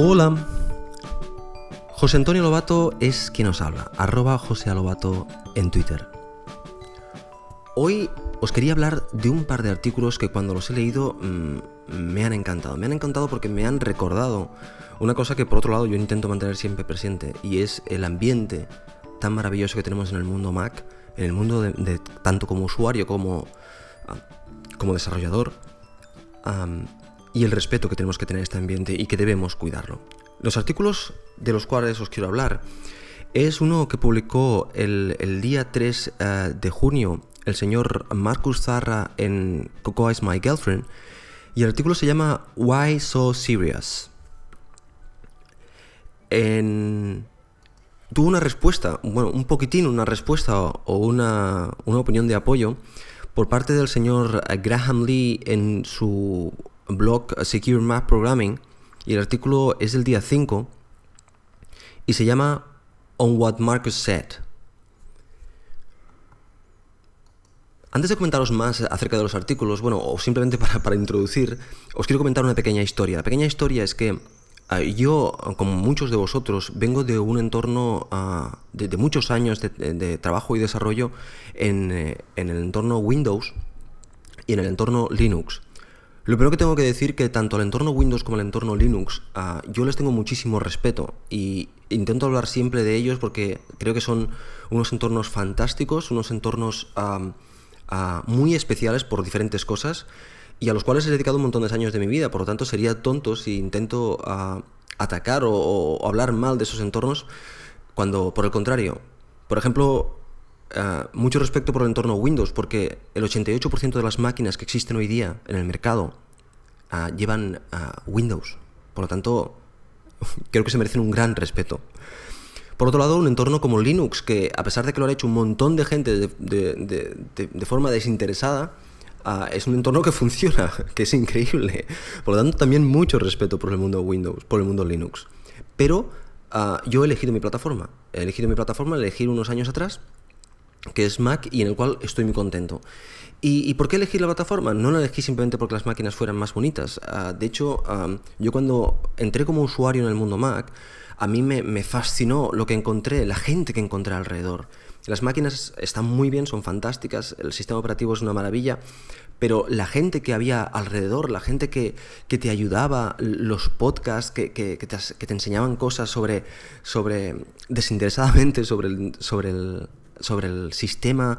Hola. José Antonio Lobato es quien nos habla, arroba José Lobato en Twitter. Hoy os quería hablar de un par de artículos que cuando los he leído mm, me han encantado. Me han encantado porque me han recordado una cosa que por otro lado yo intento mantener siempre presente y es el ambiente tan maravilloso que tenemos en el mundo Mac, en el mundo de, tanto como usuario como, ah, como desarrollador y el respeto que tenemos que tener a este ambiente y que debemos cuidarlo. Los artículos de los cuales os quiero hablar es uno que publicó el, día 3 eh, de junio el señor Marcus Zarra en Cocoa is My Girlfriend y el artículo se llama Why So Serious. En... Tuvo una respuesta, bueno, un poquitín una respuesta o una, una opinión de apoyo por parte del señor Graham Lee en su blog Secure Map Programming y el artículo es del día 5 y se llama On What Marcus Said. Antes de comentaros más acerca de los artículos, bueno, o simplemente para, introducir, os quiero comentar una pequeña historia. La pequeña historia es que ah, yo, como muchos de vosotros, vengo de un entorno ah, de, muchos años de, trabajo y desarrollo en, eh, en el entorno Windows y en el entorno Linux. Lo primero que tengo que decir que tanto al entorno Windows como al entorno Linux ah, yo les tengo muchísimo respeto y intento hablar siempre de ellos porque creo que son unos entornos fantásticos, unos entornos ah, muy especiales por diferentes cosas y a los cuales he dedicado un montón de años de mi vida. Por lo tanto, sería tonto si intento ah, atacar o hablar mal de esos entornos cuando, por el contrario, por ejemplo, eh, mucho respecto por el entorno Windows, porque el 88% de las máquinas que existen hoy día en el mercado uh, llevan uh, Windows. Por lo tanto, creo que se merecen un gran respeto. Por otro lado, un entorno como Linux, que a pesar de que lo ha hecho un montón de gente de forma desinteresada, es un entorno que funciona, que es increíble. Por lo tanto, también mucho respeto por el mundo Windows, por el mundo Linux. Pero yo he elegido mi plataforma. He elegido mi plataforma, elegí unos años atrás que es Mac y en el cual estoy muy contento. ¿Y, por qué elegir la plataforma? No la elegí simplemente porque las máquinas fueran más bonitas. Ah, de hecho, yo cuando entré como usuario en el mundo Mac, a mí me, fascinó lo que encontré, la gente que encontré alrededor. Las máquinas están muy bien, son fantásticas, el sistema operativo es una maravilla, pero la gente que había alrededor, la gente que, te ayudaba, los podcasts que, te, enseñaban cosas sobre, sobre desinteresadamente sobre sobre el, sobre el sistema,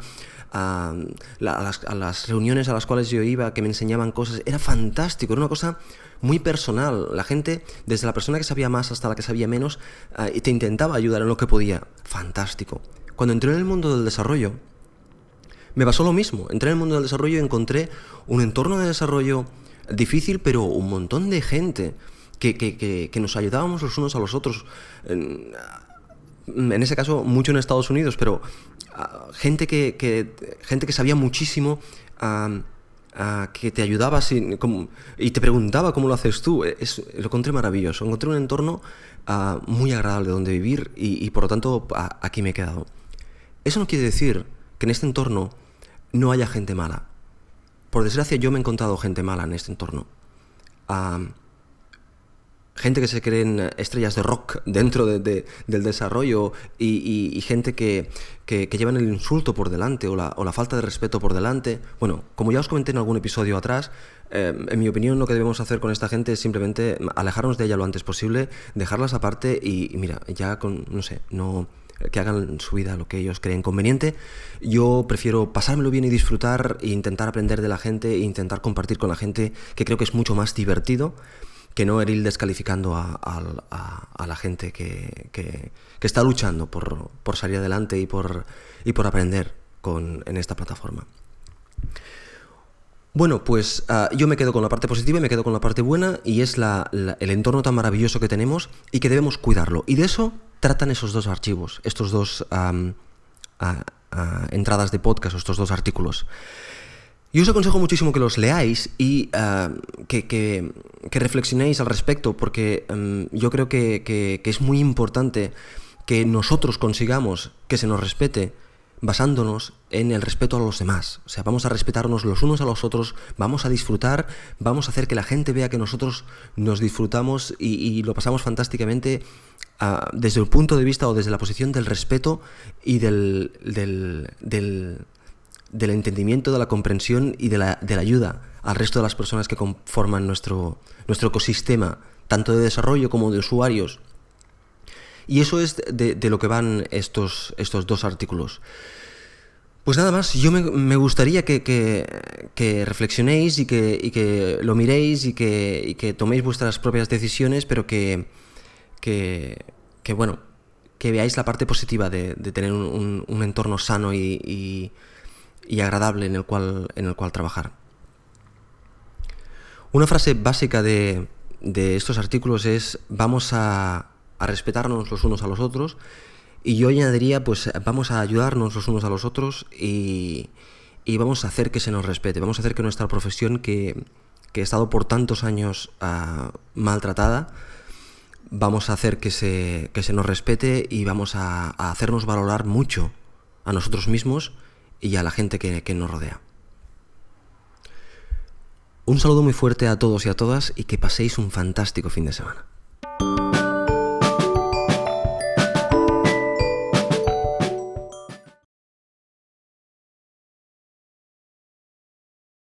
a, las, reuniones a las cuales yo iba, que me enseñaban cosas, era fantástico, era una cosa muy personal. La gente, desde la persona que sabía más hasta la que sabía menos, ah, te intentaba ayudar en lo que podía. Fantástico. Cuando entré en el mundo del desarrollo, me pasó lo mismo. Entré en el mundo del desarrollo y encontré un entorno de desarrollo difícil, pero un montón de gente que, que nos ayudábamos los unos a los otros en ese caso mucho en Estados Unidos, pero ah, gente, que, gente que sabía muchísimo, que te ayudaba y te preguntaba cómo lo haces tú. E, lo encontré maravilloso. Encontré un entorno ah, muy agradable donde vivir y, por lo tanto aquí me he quedado. Eso no quiere decir que en este entorno no haya gente mala. Por desgracia yo me he encontrado gente mala en este entorno gente que se creen estrellas de rock dentro del desarrollo y, gente que, que, llevan el insulto por delante o la, o la, falta de respeto por delante. Bueno, como ya os comenté en algún episodio atrás, eh, en mi opinión lo que debemos hacer con esta gente es simplemente alejarnos de ella lo antes posible, dejarlas aparte y, mira, ya con, no sé, no que hagan su vida lo que ellos creen conveniente. Yo prefiero pasármelo bien y disfrutar e intentar aprender de la gente e intentar compartir con la gente que creo que es mucho más divertido que no ir descalificando a, la gente que, está luchando por, salir adelante y por, aprender en esta plataforma. Bueno, pues ah, yo me quedo con la parte positiva y me quedo con la parte buena y es el entorno tan maravilloso que tenemos y que debemos cuidarlo. Y de eso tratan esos dos archivos, estos dos entradas de podcast, estos dos artículos. Yo os aconsejo muchísimo que los leáis y eh, que, reflexionéis al respecto, porque em, yo creo que, es muy importante que nosotros consigamos que se nos respete, basándonos en el respeto a los demás. O sea, vamos a respetarnos los unos a los otros, vamos a disfrutar, vamos a hacer que la gente vea que nosotros nos disfrutamos y, lo pasamos fantásticamente ah, desde el punto de vista o desde la posición del respeto y del, del, del, entendimiento, de la comprensión y de la, de la, ayuda al resto de las personas que conforman nuestro, nuestro ecosistema, tanto de desarrollo como de usuarios. Y eso es de, lo que van estos, estos dos artículos. Pues nada más, yo me, gustaría que, reflexionéis y que, que, lo miréis y que, toméis vuestras propias decisiones, pero que, bueno, que veáis la parte positiva de, tener un, entorno sano y, agradable en el, cual, en el cual trabajar. Una frase básica de, de estos artículos es vamos a a respetarnos los unos a los otros. Y yo añadiría, pues vamos a ayudarnos los unos a los otros y, vamos a hacer que se nos respete, vamos a hacer que nuestra profesión, que, que ha estado por tantos años ah, maltratada, vamos a hacer que se, que se nos respete y vamos a, hacernos valorar mucho a nosotros mismos y a la gente que, nos rodea. Un saludo muy fuerte a todos y a todas y que paséis un fantástico fin de semana.